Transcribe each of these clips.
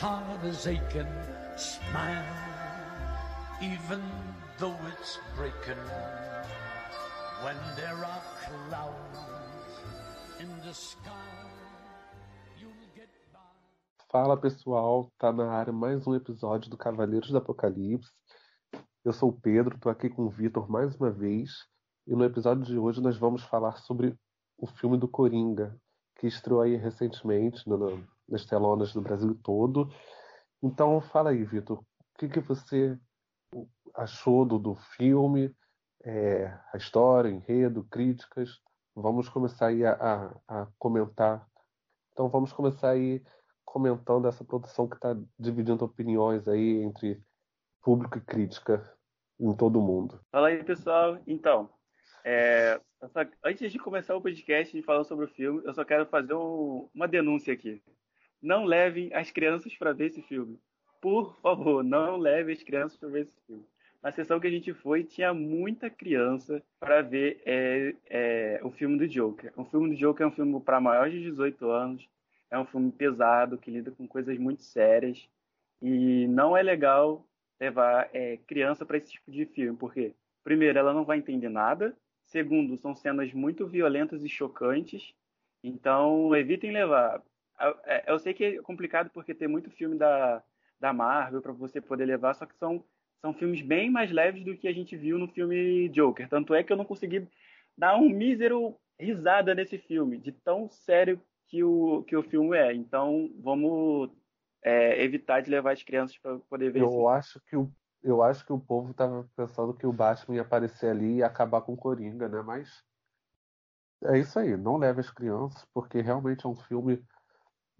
heart is aching, smile, even though it's breaking. When there are clouds in the sky, you'll get by. Fala pessoal, tá na área mais um episódio do Cavaleiros do Apocalipse. Eu sou o Pedro, tô aqui com o Vitor mais uma vez. E no episódio de hoje nós vamos falar sobre o filme do Coringa, que estreou aí recentemente no, no, nas telonas do Brasil todo. Então fala aí, Vitor, o que, que você achou do, do filme, é, a história, enredo, críticas? Vamos começar aí a, a, a comentar. Então vamos começar aí comentando essa produção que está dividindo opiniões aí entre público e crítica em todo o mundo. Fala aí, pessoal. Então, é, antes de começar o podcast falando sobre o filme, eu só quero fazer um, uma denúncia aqui. Não levem as crianças para ver esse filme. Por favor, não levem as crianças para ver esse filme. Na sessão que a gente foi, tinha muita criança para ver é, é, o filme do Joker. O filme do Joker é um filme para maiores de 18 anos. É um filme pesado, que lida com coisas muito sérias. E não é legal levar é, criança para esse tipo de filme, porque, primeiro, ela não vai entender nada. Segundo, são cenas muito violentas e chocantes. Então, evitem levar. Eu sei que é complicado porque tem muito filme da, da Marvel para você poder levar, só que são, são filmes bem mais leves do que a gente viu no filme Joker. Tanto é que eu não consegui dar um mísero risada nesse filme, de tão sério que o, que o filme é. Então, vamos é, evitar de levar as crianças para poder ver Eu acho que o eu acho que o povo tava pensando que o Batman ia aparecer ali e acabar com o Coringa, né? Mas é isso aí, não leve as crianças, porque realmente é um filme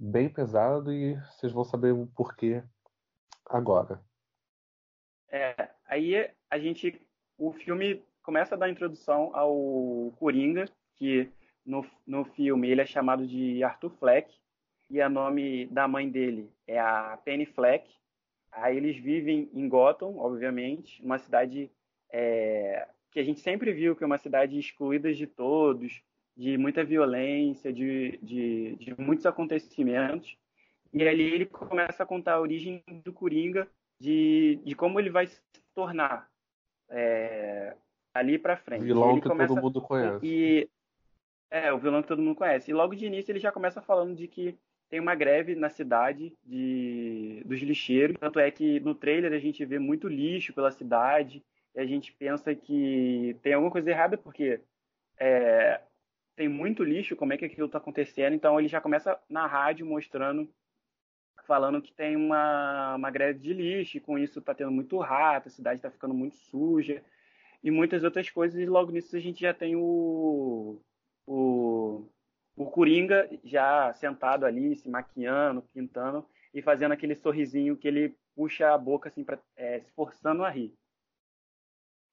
bem pesado e vocês vão saber o porquê agora. É, aí a gente. O filme começa a dar introdução ao Coringa, que no, no filme ele é chamado de Arthur Fleck, e o nome da mãe dele é a Penny Fleck. Aí eles vivem em Gotham, obviamente, uma cidade é, que a gente sempre viu que é uma cidade excluída de todos, de muita violência, de, de, de muitos acontecimentos. E ali ele começa a contar a origem do Coringa, de, de como ele vai se tornar é, ali para frente. Vilão ele que começa, todo mundo conhece. E, é, o vilão que todo mundo conhece. E logo de início ele já começa falando de que tem uma greve na cidade de, dos lixeiros. Tanto é que no trailer a gente vê muito lixo pela cidade e a gente pensa que tem alguma coisa errada porque é, tem muito lixo, como é que aquilo está acontecendo. Então ele já começa na rádio mostrando, falando que tem uma, uma greve de lixo e com isso está tendo muito rato, a cidade está ficando muito suja e muitas outras coisas. E logo nisso a gente já tem o, o o Coringa já sentado ali, se maquiando, pintando e fazendo aquele sorrisinho que ele puxa a boca assim, pra, é, se forçando a rir.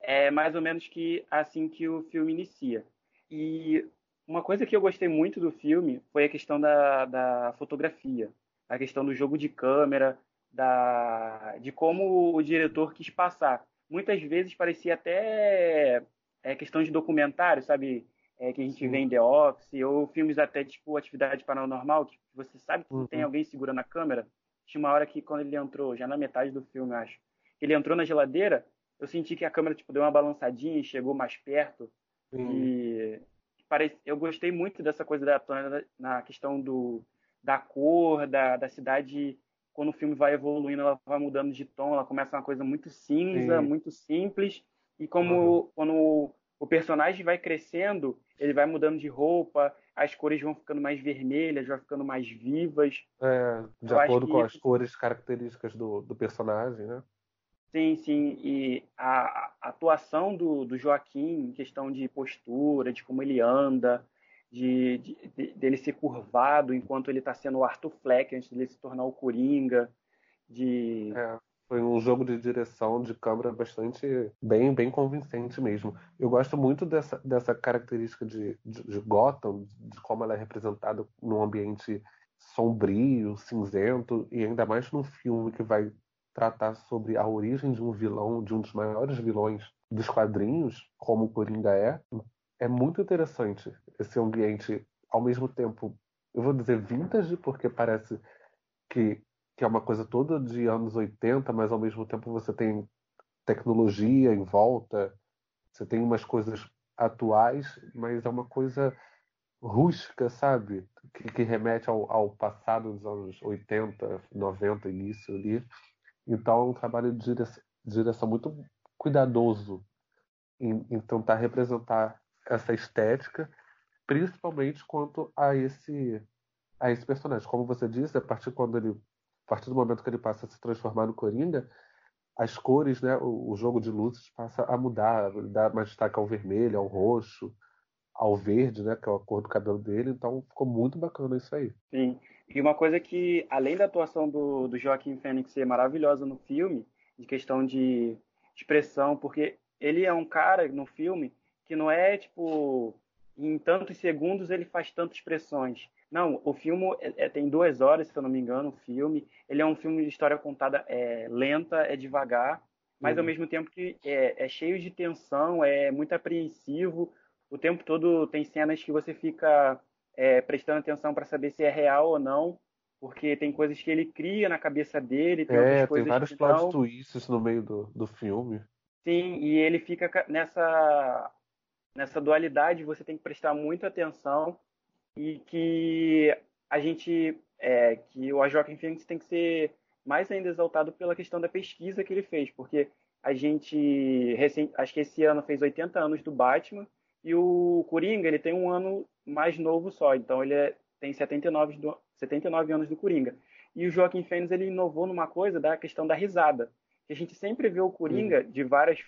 É mais ou menos que assim que o filme inicia. E uma coisa que eu gostei muito do filme foi a questão da, da fotografia, a questão do jogo de câmera, da, de como o diretor quis passar. Muitas vezes parecia até é, questão de documentário, sabe? é, que a gente Sim. vê em The Office, ou filmes até tipo Atividade Paranormal, que você sabe que uhum. tem alguém segurando a câmera. Tinha uma hora que quando ele entrou, já na metade do filme, acho, ele entrou na geladeira, eu senti que a câmera tipo deu uma balançadinha e chegou mais perto. Uhum. E parece, eu gostei muito dessa coisa da na questão do da cor, da, da cidade quando o filme vai evoluindo, ela vai mudando de tom, ela começa uma coisa muito cinza, Sim. muito simples, e como uhum. quando o personagem vai crescendo, ele vai mudando de roupa, as cores vão ficando mais vermelhas, vão ficando mais vivas. É, de Eu acordo com as cores características do, do personagem, né? Sim, sim. E a, atuação do, do Joaquim, em questão de postura, de como ele anda, de, de, de dele ser curvado enquanto ele está sendo o Arthur Fleck antes dele se tornar o Coringa, de é. Foi um jogo de direção de câmera bastante bem, bem convincente mesmo. Eu gosto muito dessa, dessa característica de, de, de Gotham, de como ela é representada num ambiente sombrio, cinzento, e ainda mais num filme que vai tratar sobre a origem de um vilão, de um dos maiores vilões dos quadrinhos, como o Coringa é. É muito interessante esse ambiente, ao mesmo tempo, eu vou dizer vintage, porque parece que que é uma coisa toda de anos 80, mas ao mesmo tempo você tem tecnologia em volta, você tem umas coisas atuais, mas é uma coisa rústica, sabe? Que, que remete ao, ao, passado dos anos 80, 90, início ali. Então é um trabalho de direção, de direção muito cuidadoso em, em tentar representar essa estética, principalmente quanto a esse a esse personagem. Como você disse, a partir quando ele a partir do momento que ele passa a se transformar no Coringa, as cores, né, o, o jogo de luzes passa a mudar, dá mais destaque ao vermelho, ao roxo, ao verde, né, que é a cor do cabelo dele. Então ficou muito bacana isso aí. Sim. E uma coisa que, além da atuação do, do Joaquim Fênix ser maravilhosa no filme, de questão de expressão, porque ele é um cara no filme que não é tipo em tantos segundos ele faz tantas expressões. Não, o filme é, é, tem duas horas, se eu não me engano, o filme. Ele é um filme de história contada é, lenta, é devagar, mas uhum. ao mesmo tempo que é, é, cheio de tensão, é muito apreensivo. O tempo todo tem cenas que você fica é, prestando atenção para saber se é real ou não, porque tem coisas que ele cria na cabeça dele. Tem é, tem vários plot não... twists no meio do, do filme. Sim, e ele fica nessa nessa dualidade, você tem que prestar muita atenção e que a gente, é, que o Joaquim Phoenix tem que ser mais ainda exaltado pela questão da pesquisa que ele fez, porque a gente, recém, acho que esse ano fez 80 anos do Batman e o Coringa, ele tem um ano mais novo só, então ele é, tem 79, do, 79 anos do Coringa. E o Joaquim Phoenix, ele inovou numa coisa da questão da risada, que a gente sempre vê o Coringa uhum. de várias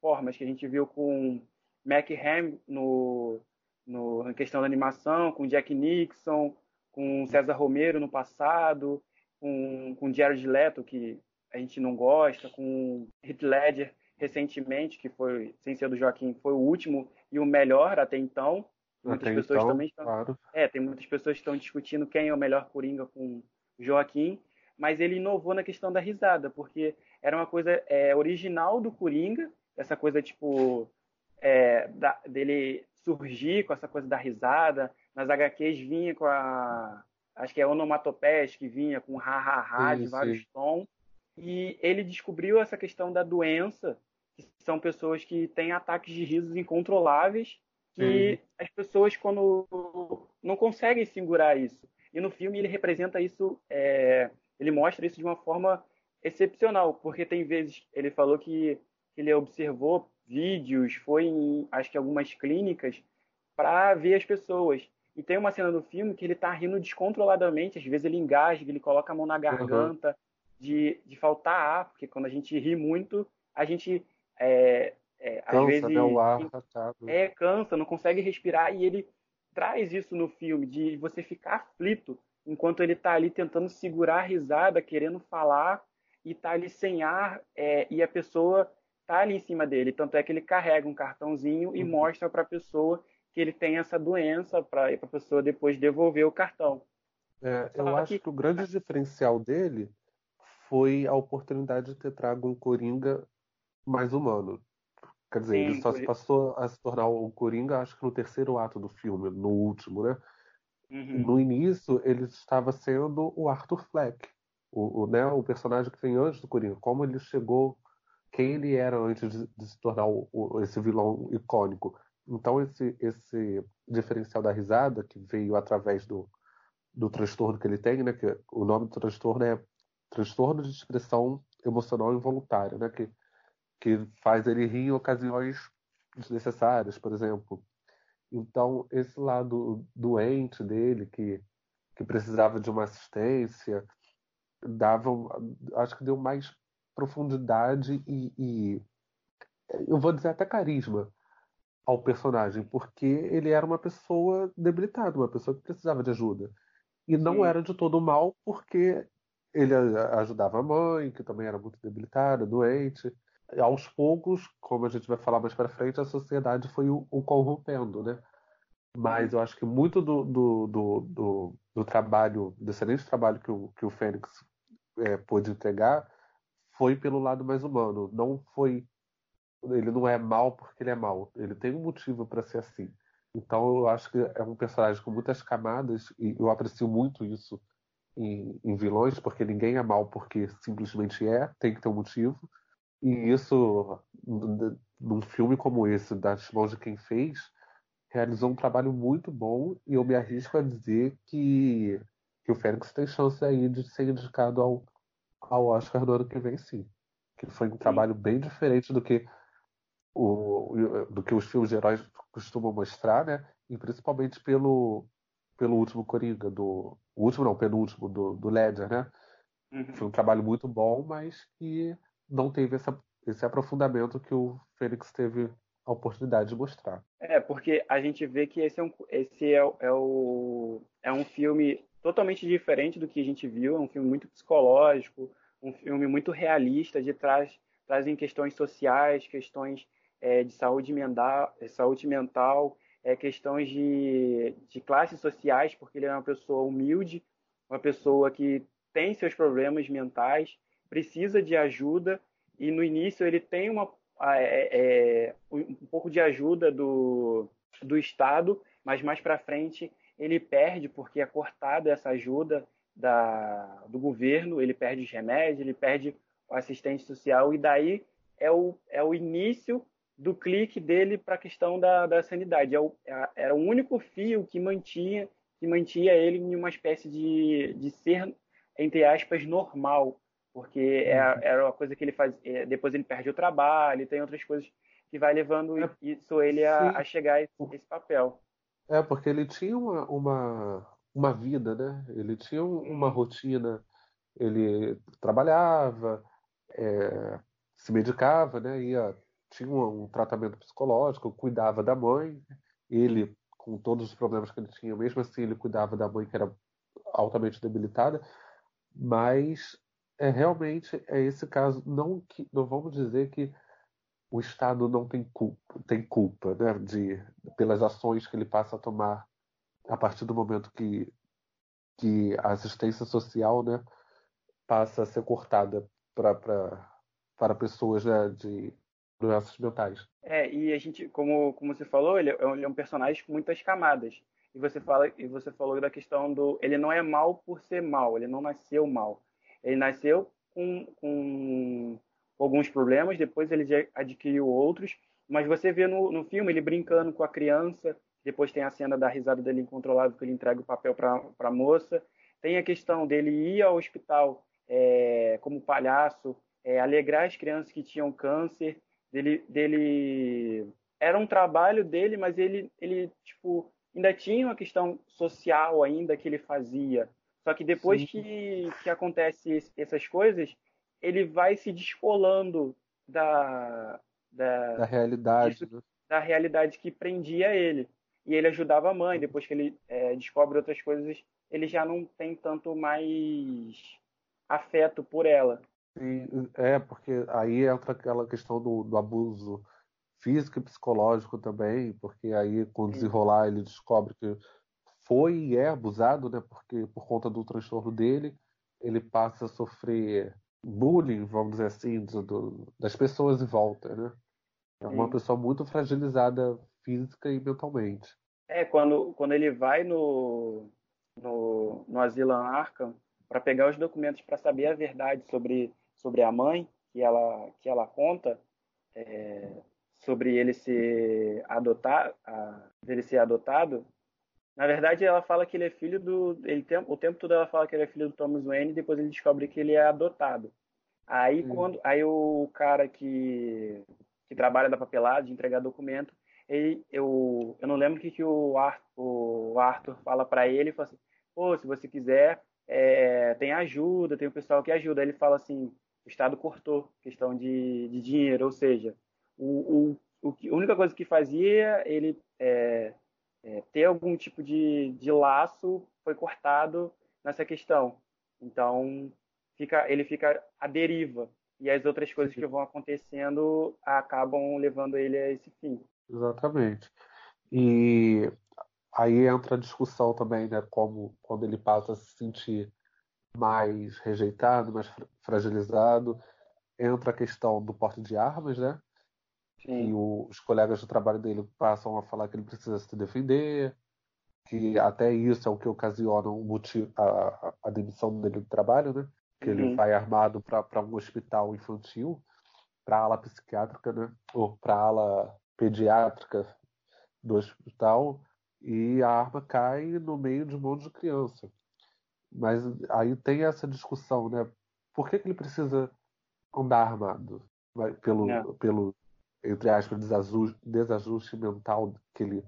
formas, que a gente viu com Mac Ham no no, na questão da animação, com Jack Nixon, com César Romero no passado, com, com Jared Leto, que a gente não gosta, com Heath Ledger recentemente, que foi, sem ser do Joaquim, foi o último e o melhor até então. Muitas até pessoas então, também estão. Claro. É, tem muitas pessoas que estão discutindo quem é o melhor Coringa com Joaquim, mas ele inovou na questão da risada, porque era uma coisa é, original do Coringa, essa coisa tipo é, da, dele surgir com essa coisa da risada. Nas HQs vinha com a. Acho que é onomatopeias que vinha com ha-ha-ha de vários tons. E ele descobriu essa questão da doença, que são pessoas que têm ataques de risos incontroláveis, que as pessoas, quando não conseguem segurar isso. E no filme ele representa isso, é, ele mostra isso de uma forma excepcional, porque tem vezes, ele falou que ele observou vídeos, foi em acho que algumas clínicas para ver as pessoas. E tem uma cena do filme que ele tá rindo descontroladamente, às vezes ele engasga, ele coloca a mão na garganta, uhum. de, de faltar ar, porque quando a gente ri muito, a gente é, é, cansa, às vezes né? o ar tá é, cansa, não consegue respirar, e ele traz isso no filme, de você ficar aflito enquanto ele está ali tentando segurar a risada, querendo falar, e tá ali sem ar, é, e a pessoa tá ali em cima dele. Tanto é que ele carrega um cartãozinho e uhum. mostra para a pessoa que ele tem essa doença para a pessoa depois devolver o cartão. É, eu acho que... que o grande diferencial dele foi a oportunidade de ter trago um Coringa mais humano. Quer dizer, Sim, ele só se passou a se tornar o Coringa, acho que no terceiro ato do filme, no último, né? Uhum. No início, ele estava sendo o Arthur Fleck, o, o, né, o personagem que vem antes do Coringa. Como ele chegou quem ele era antes de, de se tornar o, o, esse vilão icônico. Então esse, esse diferencial da risada que veio através do, do transtorno que ele tem, né? Que o nome do transtorno é transtorno de expressão emocional involuntária, né? Que que faz ele rir em ocasiões desnecessárias, por exemplo. Então esse lado doente dele que que precisava de uma assistência dava, acho que deu mais profundidade e, e, eu vou dizer até carisma ao personagem, porque ele era uma pessoa debilitada, uma pessoa que precisava de ajuda. E não Sim. era de todo mal, porque ele ajudava a mãe, que também era muito debilitada, doente. Aos poucos, como a gente vai falar mais para frente, a sociedade foi o, o, corrompendo, né? Mas eu acho que muito do, do, do, do, do trabalho, do excelente trabalho que o, que o Fênix é, pôde entregar, foi pelo lado mais humano. Não foi. Ele não é mal porque ele é mal. Ele tem um motivo para ser assim. Então eu acho que é um personagem com muitas camadas e eu aprecio muito isso em, em, vilões, porque ninguém é mal porque simplesmente é, tem que ter um motivo. E isso, num filme como esse, das mãos de quem fez, realizou um trabalho muito bom e eu me arrisco a dizer que, que o Fênix tem chance aí de ser indicado ao, ao Oscar no ano que vem, sim. Que foi um sim. trabalho bem diferente do que, o, do que os filmes de heróis costumam mostrar, né? E principalmente pelo, pelo último Coringa, do. O último não, penúltimo, do, do Ledger, né? Uhum. Foi um trabalho muito bom, mas que não teve essa, esse aprofundamento que o Fênix teve a oportunidade de mostrar. É, porque a gente vê que esse é um, esse é, é, o, é um filme totalmente diferente do que a gente viu, é um filme muito psicológico, um filme muito realista, de traz, trazem questões sociais, questões é, de saúde mental, saúde mental é, questões de, de classes sociais, porque ele é uma pessoa humilde, uma pessoa que tem seus problemas mentais, precisa de ajuda e no início ele tem uma é, é, um pouco de ajuda do, do Estado, mas mais para frente ele perde porque é cortada essa ajuda da, do governo, ele perde os remédios, ele perde o assistente social e daí é o, é o início do clique dele para a questão da, da sanidade. É o, é, era o único fio que mantinha que mantinha ele em uma espécie de, de ser, entre aspas, normal porque é, uhum. era uma coisa que ele faz. É, depois ele perde o trabalho, tem outras coisas que vai levando é, isso ele a, a, chegar a esse, esse, papel. É, porque ele tinha uma, uma, uma vida, né? Ele tinha uma rotina, ele trabalhava, é, se medicava, né? Ia, tinha um, um tratamento psicológico, cuidava da mãe, ele com todos os problemas que ele tinha, mesmo assim ele cuidava da mãe que era altamente debilitada, mas é realmente é esse caso. Não que não vamos dizer que o Estado não tem culpa, tem culpa, né, de pelas ações que ele passa a tomar a partir do momento que que a assistência social, né, passa a ser cortada para para pessoas né, de doenças mentais. É, e a gente, como, como você falou, ele é, ele é um personagem com muitas camadas. E você fala e você falou da questão do ele não é mal por ser mal, ele não nasceu mal. Ele nasceu com, com alguns problemas, depois ele adquiriu outros, mas você vê no, no filme ele brincando com a criança, depois tem a cena da risada dele incontrolável que ele entrega o papel para a moça, tem a questão dele ir ao hospital é, como palhaço, é, alegrar as crianças que tinham câncer, dele, dele era um trabalho dele, mas ele, ele tipo ainda tinha uma questão social ainda que ele fazia. Só que depois que, que acontece essas coisas, ele vai se descolando da, da, da realidade. Disso, né? Da realidade que prendia ele. E ele ajudava a mãe. Depois que ele é, descobre outras coisas, ele já não tem tanto mais afeto por ela. Sim, é, porque aí entra aquela questão do, do abuso físico e psicológico também, porque aí, com desenrolar, ele descobre que foi e é abusado, né? Porque por conta do transtorno dele, ele passa a sofrer bullying, vamos dizer assim, do, do, das pessoas em volta, né? É uma Sim. pessoa muito fragilizada física e mentalmente. É, quando, quando ele vai no, no, no Asilo Arkham para pegar os documentos para saber a verdade sobre, sobre a mãe, que ela, que ela conta, é, sobre ele ser, adotar, a, ele ser adotado, na verdade, ela fala que ele é filho do. Ele tem, o tempo todo ela fala que ele é filho do Thomas Wayne e depois ele descobre que ele é adotado. Aí hum. quando. Aí o cara que, que trabalha da papelada, de entregar documento, ele, eu, eu não lembro o que, que o, Arthur, o Arthur fala para ele, ele fala assim, pô, se você quiser, é, tem ajuda, tem o pessoal que ajuda. Aí ele fala assim, o Estado cortou questão de, de dinheiro, ou seja, o, o, o, a única coisa que fazia ele é, é, ter algum tipo de, de laço foi cortado nessa questão. Então, fica, ele fica à deriva. E as outras coisas que vão acontecendo acabam levando ele a esse fim. Exatamente. E aí entra a discussão também, né? Como quando ele passa a se sentir mais rejeitado, mais fragilizado, entra a questão do porte de armas, né? Sim. E o, os colegas do trabalho dele passam a falar que ele precisa se defender, que até isso é o que ocasiona um motivo, a, a demissão dele do trabalho, né? Que uhum. ele vai armado para um hospital infantil, para ala psiquiátrica, né? Ou para ala pediátrica do hospital, e a arma cai no meio de um monte de criança. Mas aí tem essa discussão, né? Por que, que ele precisa andar armado? Pelo, é. pelo entre aspas, desajuste, desajuste mental que ele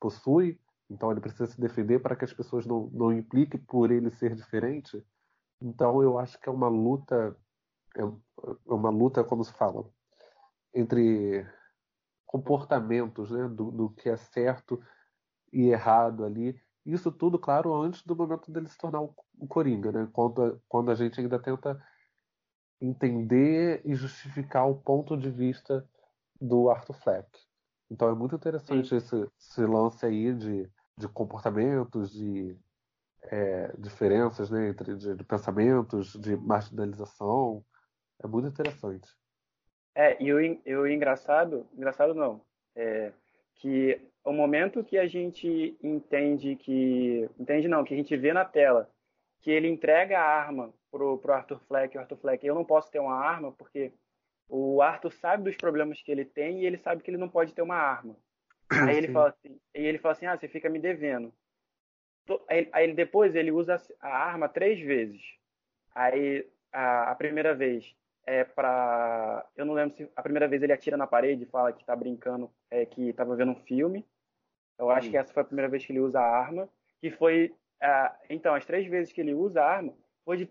possui, então ele precisa se defender para que as pessoas não, não impliquem por ele ser diferente. Então eu acho que é uma luta, é, é uma luta, como se fala, entre comportamentos, né, do, do que é certo e errado ali. Isso tudo, claro, antes do momento dele se tornar o, Coringa, né? Quando, quando a gente ainda tenta entender e justificar o ponto de vista do Arthur Fleck. Então é muito interessante esse, esse, lance aí de, de comportamentos, de é, diferenças né, entre de, de, pensamentos, de marginalização. É muito interessante. É, e o, e o engraçado, engraçado não, é que o momento que a gente entende que, entende não, que a gente vê na tela que ele entrega a arma pro, pro Arthur Fleck, o Arthur Fleck, eu não posso ter uma arma porque o Arthur sabe dos problemas que ele tem e ele sabe que ele não pode ter uma arma. Aí ele fala assim, e ele fala assim, ah, você fica me devendo. Aí, aí depois ele usa a arma três vezes. Aí a, a primeira vez é para, eu não lembro se a primeira vez ele atira na parede, fala que tá brincando, é que tava vendo um filme. Eu acho que essa foi a primeira vez que ele usa a arma, que foi, então as três vezes que ele usa a arma foi de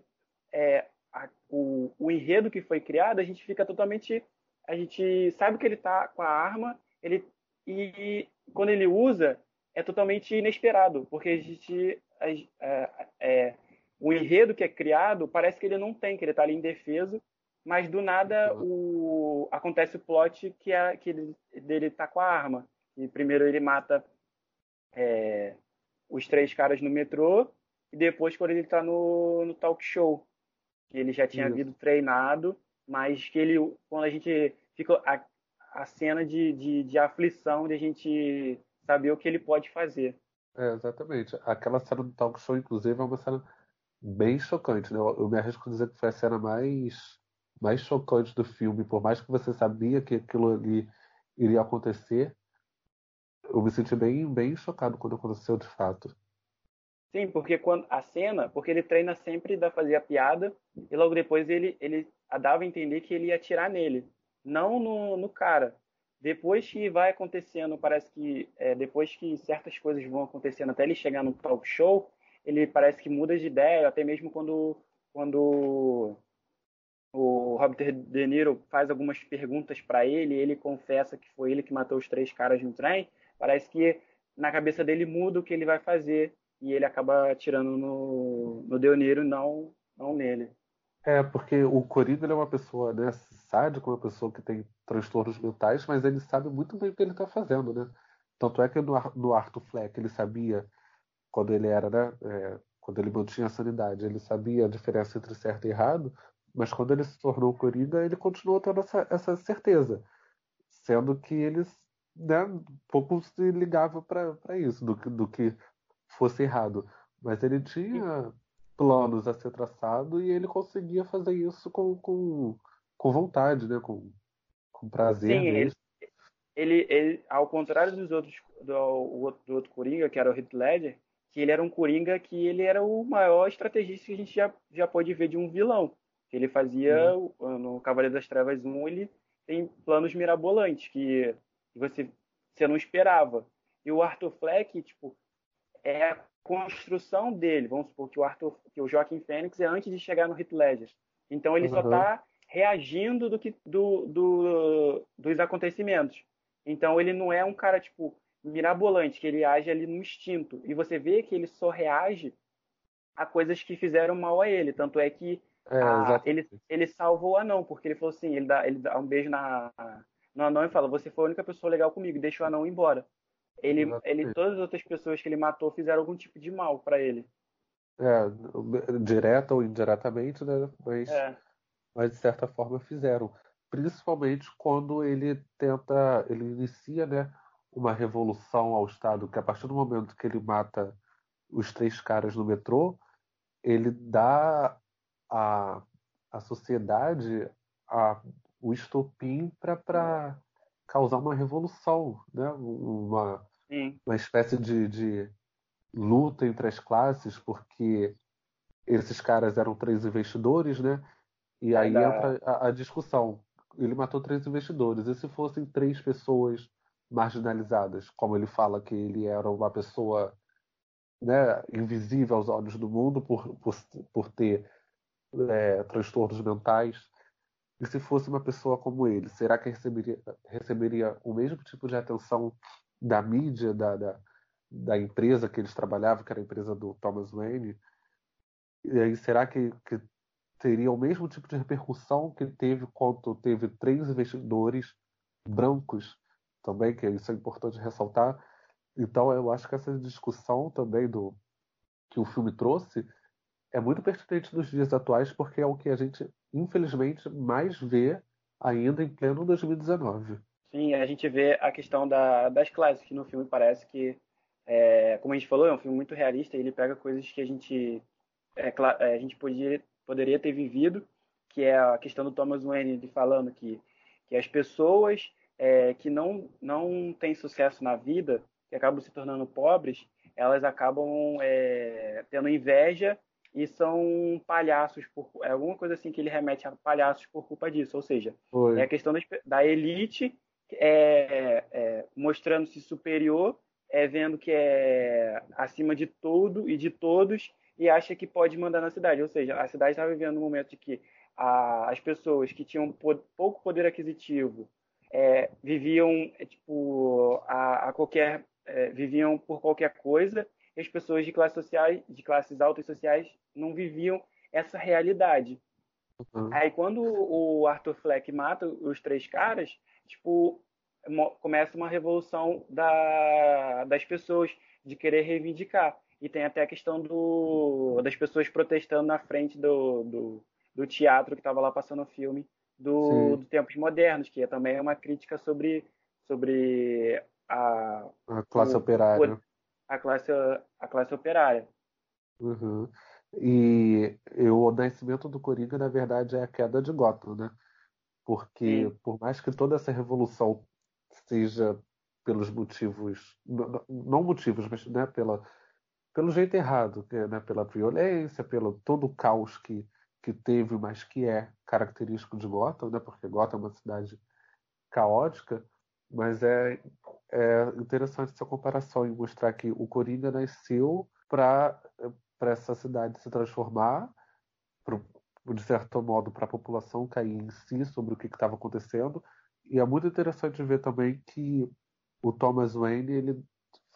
é, a, o, o enredo que foi criado, a gente fica totalmente. A gente sabe que ele está com a arma, ele, e quando ele usa, é totalmente inesperado, porque a gente. É, é, o enredo que é criado parece que ele não tem, que ele está ali indefeso, mas do nada o, acontece o plot que, é, que ele, dele tá com a arma. E primeiro ele mata é, os três caras no metrô, e depois quando ele está no, no talk show que ele já tinha vindo treinado, mas que ele, quando a gente fica a, a cena de, de, de, aflição de a gente saber o que ele pode fazer. É, exatamente. Aquela cena do talk show, inclusive, é uma cena bem chocante, né? Eu me arrisco a dizer que foi a cena mais, mais chocante do filme, por mais que você sabia que aquilo ali iria acontecer, eu me senti bem, bem chocado quando aconteceu de fato. Sim, porque quando a cena, porque ele treina sempre da fazia piada e logo depois ele ele dava a entender que ele ia atirar nele, não no, no cara. Depois que vai acontecendo, parece que é, depois que certas coisas vão acontecendo até ele chegar no talk show, ele parece que muda de ideia, até mesmo quando quando o Robert De Niro faz algumas perguntas para ele, ele confessa que foi ele que matou os três caras no trem. Parece que na cabeça dele muda o que ele vai fazer e ele acaba atirando no, no Deoneiro não, não nele. É, porque o Coringa é uma pessoa né, sádica, uma pessoa que tem transtornos mentais, mas ele sabe muito bem o que ele está fazendo, né? Tanto é que no, no Arthur Fleck ele sabia, quando ele era, né, é, quando ele mantinha a sanidade, ele sabia a diferença entre certo e errado, mas quando ele se tornou Coringa, ele continuou tendo essa, essa certeza, sendo que ele né, pouco se ligava para isso, do, do que fosse errado. Mas ele tinha planos a ser traçado e ele conseguia fazer isso com, com, com vontade, né? com, com prazer. Sim, ele, ele, ele, ao contrário dos outros, do, do outro Coringa, que era o Heath Ledger, que ele era um Coringa que ele era o maior estrategista que a gente já, já pode ver de um vilão. Ele fazia, uhum. no Cavaleiro das Trevas 1, ele tem planos mirabolantes que você, você não esperava. E o Arthur Fleck, tipo, é a construção dele. Vamos supor que o Arthur, que o Joaquim Fênix é antes de chegar no Heath Ledger. Então ele uhum. só está reagindo do que do, do, dos acontecimentos. Então ele não é um cara tipo mirabolante que ele age ali no instinto e você vê que ele só reage a coisas que fizeram mal a ele. Tanto é que é, a, ele, ele salvou o anão, porque ele falou assim, ele dá, ele dá um beijo na, no anão e fala, você foi a única pessoa legal comigo, deixa o anão embora. Ele, ele, todas as outras pessoas que ele matou fizeram algum tipo de mal para ele. É, direta ou indiretamente, né? Mas, é. mas de certa forma fizeram. Principalmente quando ele tenta, ele inicia, né, uma revolução ao Estado, que a partir do momento que ele mata os três caras no metrô, ele dá à, à sociedade a, o estopim para causar uma revolução, né? uma, uma espécie de, de luta entre as classes, porque esses caras eram três investidores, né? E aí entra a, a, discussão. Ele matou três investidores. E se fossem três pessoas marginalizadas, como ele fala que ele era uma pessoa né, invisível aos olhos do mundo por, por, por ter é, transtornos mentais. E se fosse uma pessoa como ele, será que receberia, receberia o mesmo tipo de atenção da mídia, da, da, da empresa que eles trabalhavam, que era a empresa do Thomas Wayne? E aí, será que, que teria o mesmo tipo de repercussão que teve quando teve três investidores brancos também, que isso é importante ressaltar. Então, eu acho que essa discussão também do que o filme trouxe é muito pertinente nos dias atuais, porque é o que a gente, infelizmente, mais vê ainda em pleno 2019. Sim, a gente vê a questão da, das classes, que no filme parece que, é, como a gente falou, é um filme muito realista, ele pega coisas que a gente é, é, a gente podia, poderia ter vivido, que é a questão do Thomas Wayne falando que, que as pessoas é, que não, não têm sucesso na vida, que acabam se tornando pobres, elas acabam é, tendo inveja e são palhaços por é alguma coisa assim que ele remete a palhaços por culpa disso, ou seja, Foi. é a questão da, da elite é, é, mostrando-se superior, é vendo que é acima de tudo e de todos e acha que pode mandar na cidade. Ou seja, a cidade estava vivendo um momento de que a, as pessoas que tinham pouco poder aquisitivo é, viviam é, tipo a, a qualquer é, viviam por qualquer coisa e as pessoas de classes sociais de classes altas sociais não viviam essa realidade uhum. aí quando o Arthur Fleck mata os três caras tipo começa uma revolução da, das pessoas de querer reivindicar e tem até a questão do, das pessoas protestando na frente do, do, do teatro que estava lá passando o filme do, do, Tempos Modernos, que é também uma crítica sobre, sobre a, a classe o, operária. A classe, a classe operária. Uhum. E, e, o nascimento do Coringa, na verdade, é a queda de Gotham, né? Porque, Sim. por mais que toda essa revolução seja pelos motivos, não, não motivos, mas né, pela, pelo jeito errado, né? pela violência, pelo todo o caos que, que teve, mas que é característico de Gotham, né? porque Gotham é uma cidade caótica, mas é, é interessante essa comparação e mostrar que o Coringa nasceu para essa cidade se transformar, pro, de certo modo, para a população cair em si sobre o que estava acontecendo. E é muito interessante ver também que o Thomas Wayne ele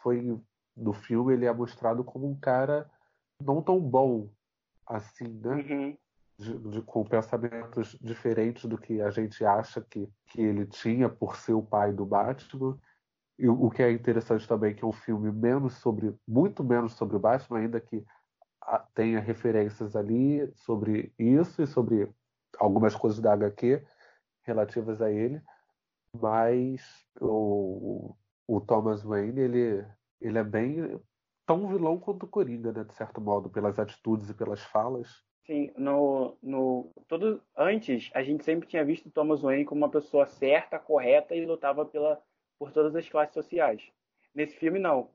foi no filme ele é mostrado como um cara não tão bom assim, né? Uhum. De, de, com pensamentos diferentes do que a gente acha que, que ele tinha por ser o pai do Batman. E o que é interessante também que é um filme menos sobre, muito menos sobre o Batman, ainda que tenha referências ali sobre isso e sobre algumas coisas da HQ relativas a ele, mas o, o Thomas Wayne ele ele é bem tão vilão quanto o Coringa, né, de certo modo, pelas atitudes e pelas falas. Sim, no, no todo antes a gente sempre tinha visto Thomas Wayne como uma pessoa certa, correta e lutava pela por todas as classes sociais. Nesse filme não.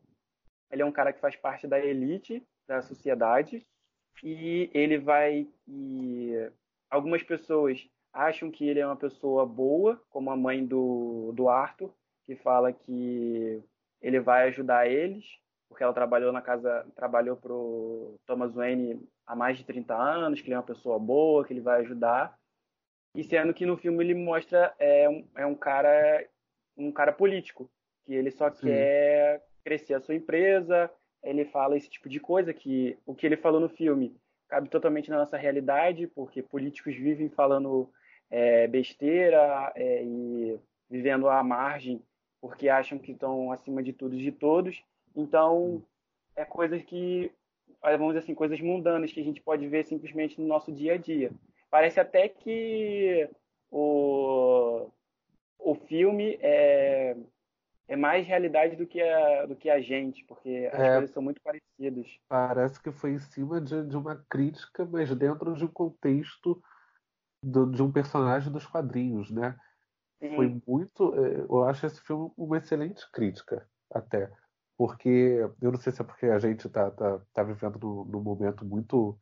Ele é um cara que faz parte da elite da sociedade e ele vai e algumas pessoas acham que ele é uma pessoa boa, como a mãe do, do Arthur, que fala que ele vai ajudar eles, porque ela trabalhou na casa, trabalhou para o Thomas Wayne há mais de 30 anos, que ele é uma pessoa boa, que ele vai ajudar. E sendo que no filme ele mostra é um, é um cara um cara político, que ele só Sim. quer crescer a sua empresa, ele fala esse tipo de coisa que o que ele falou no filme cabe totalmente na nossa realidade, porque políticos vivem falando é, besteira é, e vivendo à margem porque acham que estão acima de tudo e de todos. Então, é coisas que, vamos dizer assim, coisas mundanas que a gente pode ver simplesmente no nosso dia a dia. Parece até que o, o filme é, é mais realidade do que a, do que a gente, porque as é, coisas são muito parecidas. Parece que foi em cima de, de uma crítica, mas dentro de um contexto do, de um personagem dos quadrinhos, né? Sim. Foi muito. É, eu acho esse filme uma excelente crítica, até. Porque, eu não sei se é porque a gente está tá, tá vivendo num, num momento muito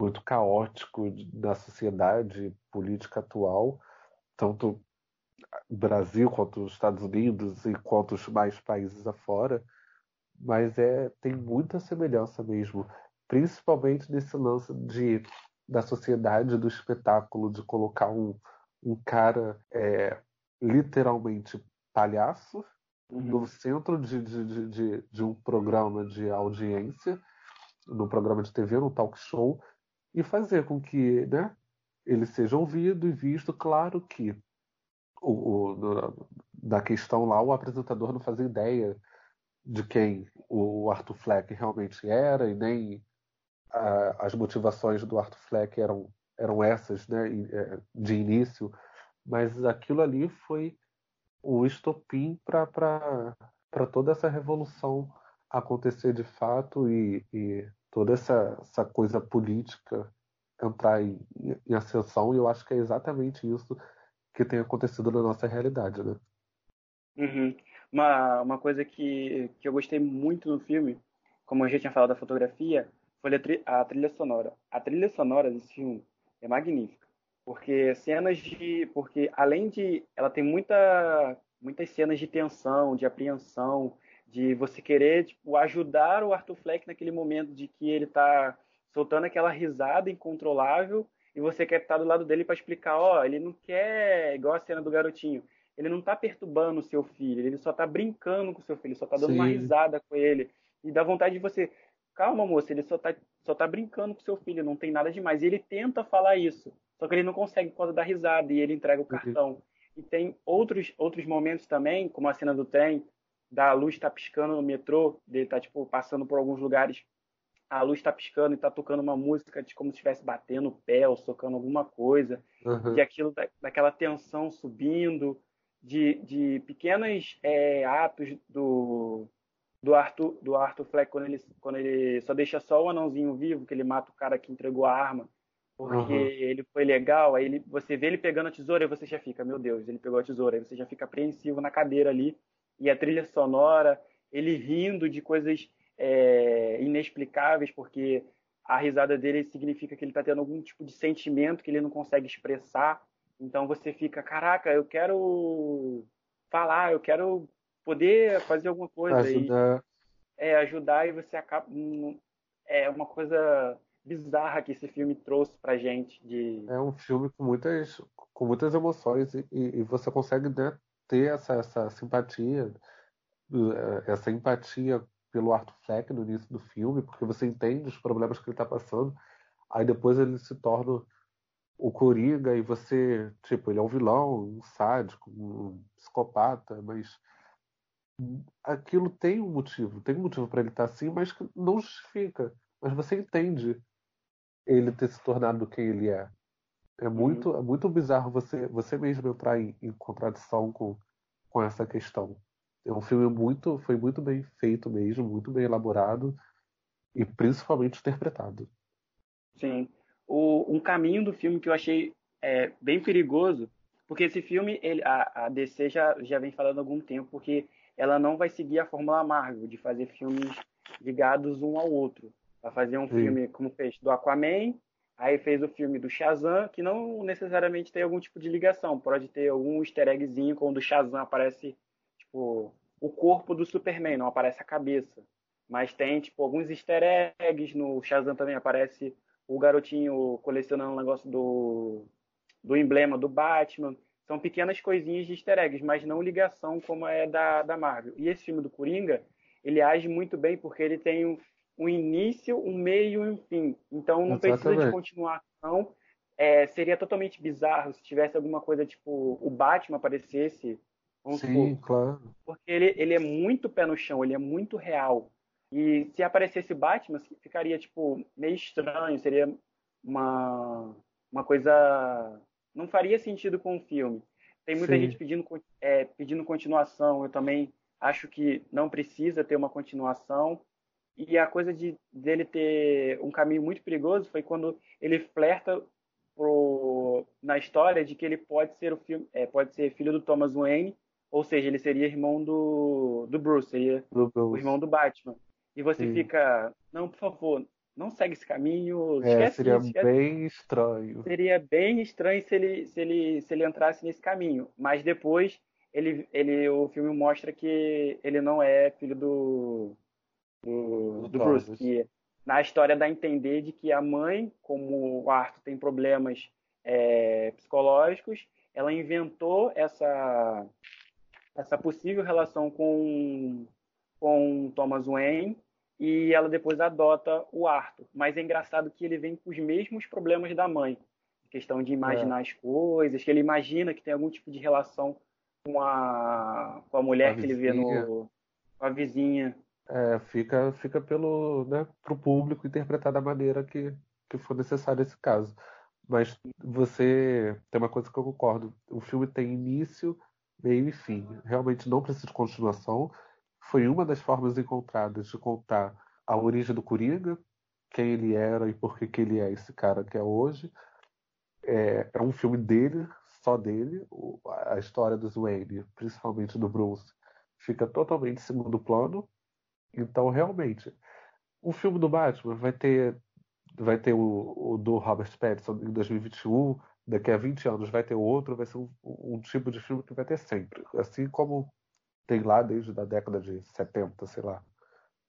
muito caótico da sociedade política atual, tanto Brasil quanto os Estados Unidos e quanto os mais países afora, mas é tem muita semelhança mesmo, principalmente nesse lance de da sociedade do espetáculo de colocar um, um cara é, literalmente palhaço no centro de, de, de, de, um programa de audiência, no programa de TV, no talk show, e fazer com que né, ele seja ouvido e visto. Claro que o, o, da questão lá, o apresentador não fazia ideia de quem o Arthur Fleck realmente era e nem as motivações do Arthur Fleck eram, eram essas né, é, de início, mas aquilo ali foi o estopim para toda essa revolução acontecer de fato e, e toda essa, essa coisa política entrar em, em ascensão, e eu acho que é exatamente isso que tem acontecido na nossa realidade, né? Uhum. Uma, uma coisa que, que eu gostei muito no filme, como eu já tinha falado da fotografia, foi a, tri, a trilha sonora. A trilha sonora desse filme é magnífica, porque cenas de, porque além de, ela tem muita, muitas cenas de tensão, de apreensão, de você querer tipo, ajudar o Arthur Fleck naquele momento de que ele está soltando aquela risada incontrolável e você quer estar do lado dele para explicar, ó, ele não quer, igual a cena do garotinho, ele não está perturbando o seu filho, ele só está brincando com o seu filho, só está dando Sim. uma risada com ele. E dá vontade de você, calma, moça, ele só está só tá brincando com o seu filho, não tem nada demais. E ele tenta falar isso, só que ele não consegue por causa da risada e ele entrega o cartão. Uhum. E tem outros, outros momentos também, como a cena do trem, da luz tá piscando no metrô, dele tá tipo passando por alguns lugares, a luz tá piscando e tá tocando uma música de como se estivesse batendo o pé ou socando alguma coisa, uhum. e aquilo da, daquela tensão subindo, de, de pequenos é, atos do do Arthur do Arthur Fleck quando ele quando ele só deixa só o anãozinho vivo, que ele mata o cara que entregou a arma porque uhum. ele foi legal, aí ele, você vê ele pegando a tesoura e você já fica, meu Deus, ele pegou a tesoura, aí você já fica apreensivo na cadeira ali e a trilha sonora, ele rindo de coisas é, inexplicáveis, porque a risada dele significa que ele está tendo algum tipo de sentimento que ele não consegue expressar. Então você fica, caraca, eu quero falar, eu quero poder fazer alguma coisa. Ajudar. E, é, ajudar e você acaba. É uma coisa bizarra que esse filme trouxe pra gente. De... É um filme com muitas, com muitas emoções e, e você consegue né, ter essa, essa simpatia, eh, essa empatia pelo Arthur Fleck no início do filme, porque você entende os problemas que ele está passando. Aí depois ele se torna o Coringa e você, tipo, ele é um vilão, um sádico, um psicopata, mas aquilo tem um motivo, tem um motivo para ele estar tá assim, mas que não justifica. Mas você entende ele ter se tornado quem ele é. É uhum. muito, é muito bizarro você, você mesmo entrar em, em, contradição com, com essa questão. É um filme muito, foi muito bem feito mesmo, muito bem elaborado e principalmente interpretado. Sim. O, um caminho do filme que eu achei é, bem perigoso, porque esse filme, ele, a, a DC já, já vem falando há algum tempo, porque ela não vai seguir a fórmula Marvel de fazer filmes ligados um ao outro. Vai fazer um Sim. filme como fez do Aquaman, Aí fez o filme do Shazam, que não necessariamente tem algum tipo de ligação. Pode ter algum easter eggzinho quando o Shazam aparece, tipo, o corpo do Superman, não aparece a cabeça. Mas tem, tipo, alguns easter eggs. No Shazam também aparece o garotinho colecionando o um negócio do, do emblema do Batman. São pequenas coisinhas de easter eggs, mas não ligação como é da, da Marvel. E esse filme do Coringa, ele age muito bem porque ele tem um, início, um meio e um fim. Então não Exatamente. precisa de continuação. É, seria totalmente bizarro se tivesse alguma coisa tipo o Batman aparecesse. Sim, supor, claro. Porque ele, ele é muito pé no chão, ele é muito real. E se aparecesse Batman, ficaria tipo meio estranho, seria uma, uma coisa. Não faria sentido com o filme. Tem muita Sim. gente pedindo, é, pedindo continuação. Eu também acho que não precisa ter uma continuação. E a coisa de dele ter um caminho muito perigoso foi quando ele flerta pro, na história de que ele pode ser o filme, é, pode ser filho do Thomas Wayne, ou seja, ele seria irmão do, do Bruce, seria Do o irmão do Batman. E você Sim. fica, não, por favor, não segue esse caminho, É, esquece seria esquece bem estranho. seria bem estranho se ele, se ele, se ele entrasse nesse caminho. Mas depois ele, ele, o filme mostra que ele não é filho do, do, Do Bruce. Que na história dá a entender de que a mãe, como o Arthur tem problemas é, psicológicos, ela inventou essa, essa possível relação com, com Thomas Wayne e ela depois adota o Arthur. Mas é engraçado que ele vem com os mesmos problemas da mãe. Questão de imaginar as coisas, que ele imagina que tem algum tipo de relação com a, com a mulher A que ele vê no. com a vizinha. É, fica, fica pelo, né, pro público interpretar da maneira que, que for necessário nesse caso. Mas você tem uma coisa que eu concordo. O filme tem início, meio e fim. Realmente não precisa de continuação. Foi uma das formas encontradas de contar a origem do Coringa, quem ele era e por que que ele é esse cara que é hoje. É, é um filme dele, só dele. O- a história dos Wayne, principalmente do Bruce, fica totalmente em segundo plano. Então, realmente, o filme do Batman vai ter, vai ter o, o do Robert Pattinson em 2021, daqui a 20 anos vai ter outro, vai ser um, um tipo de filme que vai ter sempre. Assim como tem lá desde a década de 70, sei lá,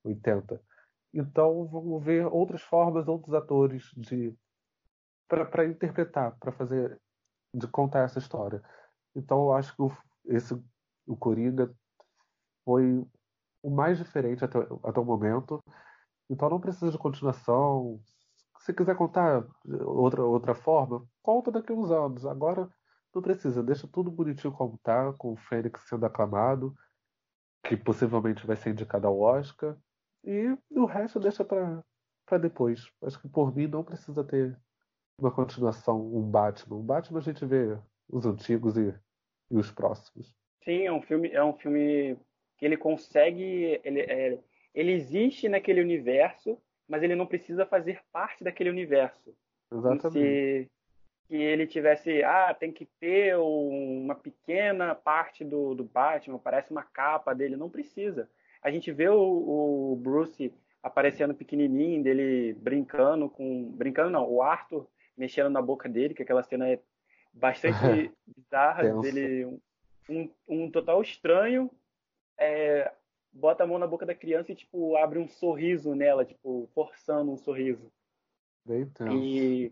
80. Então, vamos ver outras formas, outros atores de para interpretar, para fazer, de contar essa história. Então, eu acho que o, esse, o Coringa foi o mais diferente até, até o momento. Então não precisa de continuação. Se quiser contar outra, outra forma, conta daqui a uns anos. Agora não precisa, deixa tudo bonitinho como tá, com o Fênix sendo aclamado, que possivelmente vai ser indicado ao Oscar. E o resto deixa para depois. Acho que por mim não precisa ter uma continuação, um Batman. O Batman a gente vê os antigos e, e os próximos. Sim, é um filme, é um filme que ele consegue, ele, é, ele existe naquele universo, mas ele não precisa fazer parte daquele universo. Exatamente. se que ele tivesse, ah, tem que ter um- uma pequena parte do, do Batman, parece uma capa dele, não precisa. A gente vê o, o Bruce aparecendo pequenininho, dele brincando com, brincando não, o Arthur mexendo na boca dele, que aquela cena é bastante bizarra, dele um, um total estranho é, bota a mão na boca da criança e tipo abre um sorriso nela, tipo forçando um sorriso. E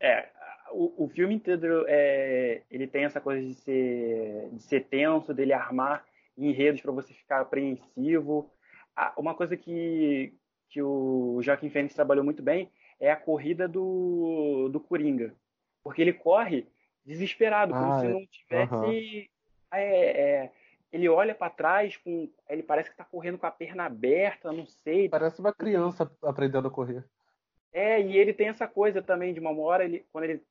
é, o, o filme inteiro é, ele tem essa coisa de ser, de ser tenso, dele armar enredos para você ficar apreensivo. Ah, uma coisa que, que o Joaquim Fênix trabalhou muito bem é a corrida do, do Coringa. Porque ele corre desesperado, como Ah, se é. não tivesse. é, é, ele olha para trás, com, ele parece que está correndo com a perna aberta, não sei, Parece uma criança aprendendo a correr. é, e ele tem essa coisa também de uma hora, ele, quando ele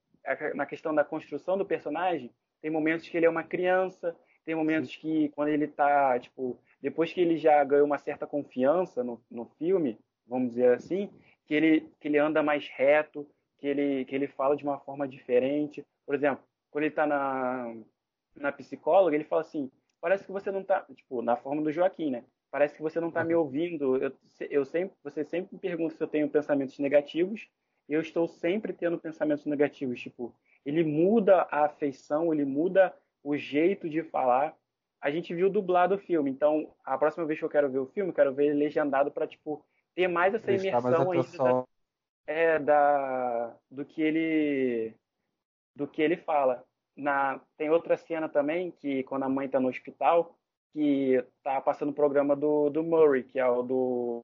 na questão da construção do personagem, tem momentos que ele é uma criança, tem momentos que quando ele tá, tipo, depois que ele já ganhou uma certa confiança no, no filme, vamos dizer assim, que ele que ele anda mais reto, que ele que ele fala de uma forma diferente. Por exemplo, quando ele tá na na psicóloga, ele fala assim: "Parece que você não tá, tipo, na forma do Joaquim, né? Parece que você não tá me ouvindo. Eu, eu sempre, você sempre me pergunta se eu tenho pensamentos negativos. E eu estou sempre tendo pensamentos negativos. Tipo, ele muda a afeição, ele muda o jeito de falar. A gente viu dublado o filme, então a próxima vez que eu quero ver o filme, eu quero ver ele legendado para tipo ter mais essa imersão ainda da, é, da do que ele do que ele fala. Na tem outra cena também que quando a mãe está no hospital que tá passando o programa do, do Murray, que é o do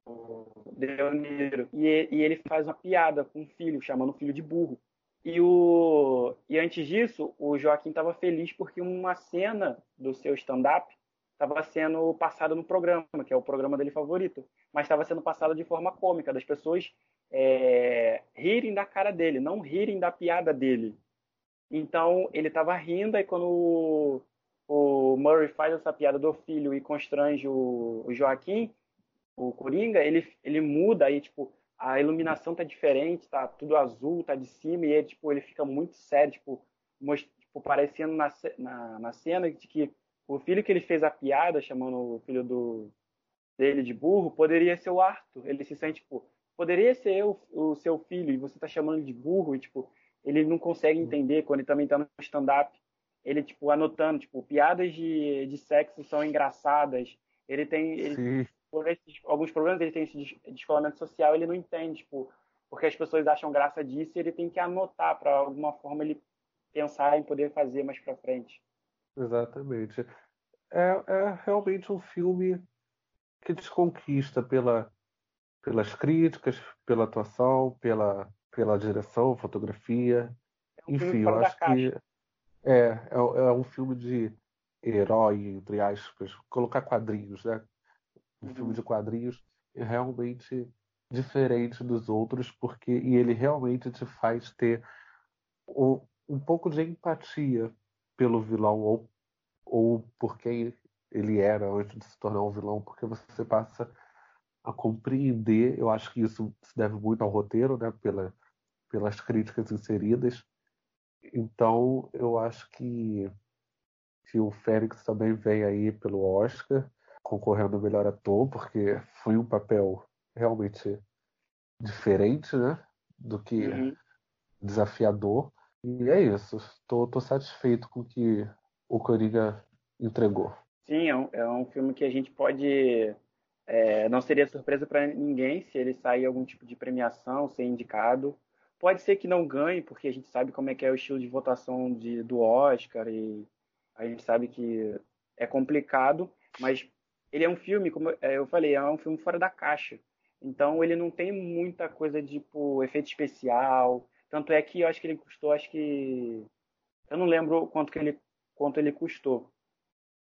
Deoniro, e, e ele faz uma piada com o filho, chamando o filho de burro. E, o, e antes disso, o Joaquim estava feliz porque uma cena do seu stand-up estava sendo passada no programa, que é o programa dele favorito, mas estava sendo passada de forma cômica, das pessoas é, rirem da cara dele, não rirem da piada dele. Então ele estava rindo, e quando Murray faz essa piada do filho e constrange o, o Joaquim, o Coringa, ele, ele muda aí, tipo, a iluminação tá diferente, tá tudo azul, tá de cima, e ele, tipo, ele fica muito sério, tipo, most, tipo parecendo na, na, na cena de que o filho que ele fez a piada, chamando o filho do, dele de burro, poderia ser o Arthur. Ele se sente, tipo, poderia ser eu, o seu filho, e você tá chamando de burro, e, tipo, ele não consegue entender quando ele também tá no stand-up. Ele, tipo, anotando, tipo, piadas de, de sexo são engraçadas. Ele tem, ele, por esses, alguns problemas, ele tem esse descolamento social, ele não entende, tipo, porque as pessoas acham graça disso e ele tem que anotar para alguma forma ele pensar em poder fazer mais para frente. Exatamente. É, é realmente um filme que desconquista pela, pelas críticas, pela atuação, pela, pela direção, fotografia. É um Enfim, eu acho que é, é, é, um filme de herói, entre aspas, colocar quadrinhos, né? Um uhum. filme de quadrinhos é realmente diferente dos outros, porque e ele realmente te faz ter um, um pouco de empatia pelo vilão ou, ou por quem ele era antes de se tornar um vilão, porque você passa a compreender. Eu acho que isso se deve muito ao roteiro, né? Pela, pelas críticas inseridas. Então, eu acho que, que o Félix também vem aí pelo Oscar, concorrendo ao melhor ator, porque foi um papel realmente diferente, né? Do que uhum. desafiador. E é isso. Estou satisfeito com o que o Coringa entregou. Sim, é um, é um filme que a gente pode. É, não seria surpresa para ninguém se ele sair algum tipo de premiação, ser indicado. Pode ser que não ganhe, porque a gente sabe como é que é o estilo de votação de, do Oscar e a gente sabe que é complicado, mas ele é um filme, como eu falei, é um filme fora da caixa. Então ele não tem muita coisa de tipo efeito especial. Tanto é que eu acho que ele custou, acho que eu não lembro quanto que ele quanto ele custou.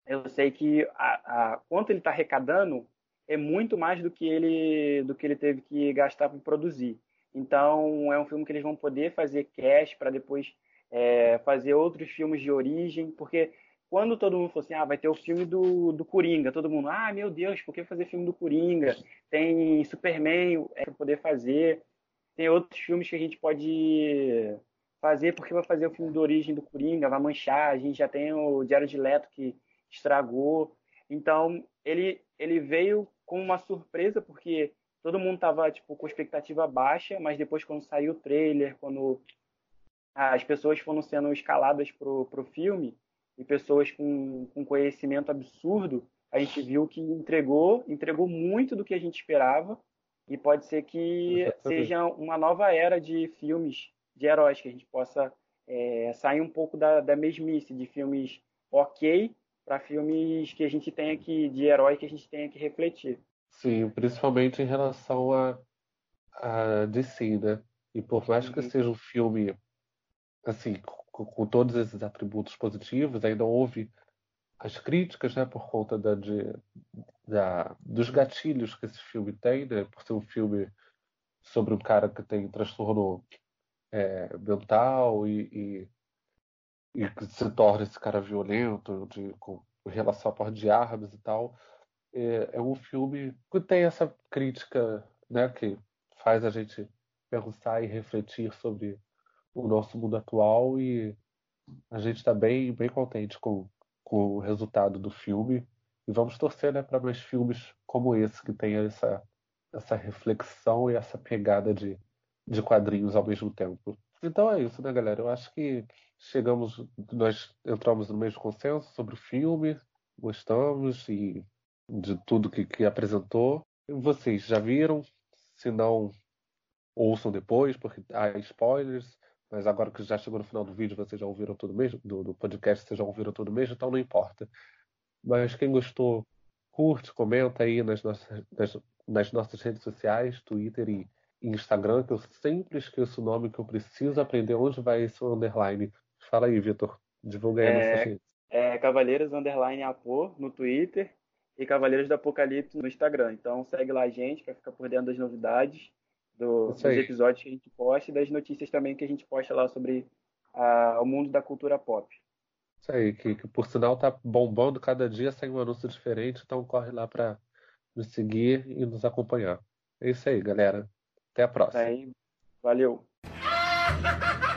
Eu sei que a, a quanto ele está arrecadando é muito mais do que ele do que ele teve que gastar para produzir. Então é um filme que eles vão poder fazer cash para depois é, fazer outros filmes de origem, porque quando todo mundo falou assim, ah, vai ter o filme do, do Coringa, todo mundo, ah, meu Deus, por que fazer filme do Coringa? Tem Superman é, para poder fazer, tem outros filmes que a gente pode fazer, porque vai fazer o filme do origem do Coringa, vai manchar, a gente já tem o Diário de Leto que estragou. Então, ele, ele veio com uma surpresa, porque todo mundo tava, tipo, com expectativa baixa, mas depois quando saiu o trailer, quando as pessoas foram sendo escaladas pro, pro filme, e pessoas com, com conhecimento absurdo, a gente viu que entregou, entregou muito do que a gente esperava, e pode ser que seja uma nova era de filmes de heróis, que a gente possa é, sair um pouco da, da mesmice, de filmes ok, para filmes que a gente tenha que, de herói, que a gente tenha que refletir. Sim, principalmente em relação a, a DC, né? E por mais que uhum. seja um filme, assim, com, com, todos esses atributos positivos, ainda houve as críticas, né? Por conta da, de, da, dos gatilhos que esse filme tem, né? Por ser um filme sobre um cara que tem transtorno é, mental e, e, e, que se torna esse cara violento, de, com relação à porta de armas e tal é, é um filme que tem essa crítica, né, que faz a gente pensar e refletir sobre o nosso mundo atual e a gente está bem, bem contente com, com o resultado do filme e vamos torcer né, para mais filmes como esse que tenha essa, essa reflexão e essa pegada de, de quadrinhos ao mesmo tempo. Então é isso, né, galera? Eu acho que chegamos, nós entramos no mesmo consenso sobre o filme, gostamos e de tudo que, que apresentou. Vocês já viram? Se não, ouçam depois, porque há spoilers. Mas agora que já chegou no final do vídeo, vocês já ouviram tudo mesmo, do, do podcast, vocês já ouviram tudo mesmo, então não importa. Mas quem gostou, curte, comenta aí nas nossas, nas, nas nossas redes sociais, Twitter e Instagram, que eu sempre esqueço o nome, que eu preciso aprender onde vai esse underline. Fala aí, Vitor. Divulga aí é, nossas redes. É Cavaleiros Underline Apo no Twitter e Cavaleiros do Apocalipse no Instagram. Então segue lá a gente para ficar por dentro das novidades, do, dos episódios que a gente posta e das notícias também que a gente posta lá sobre a, o mundo da cultura pop. Isso aí, que, que por sinal tá bombando cada dia, sai um anúncio diferente, então corre lá para nos seguir e nos acompanhar. É isso aí, galera. Até a próxima. Tá aí. Valeu.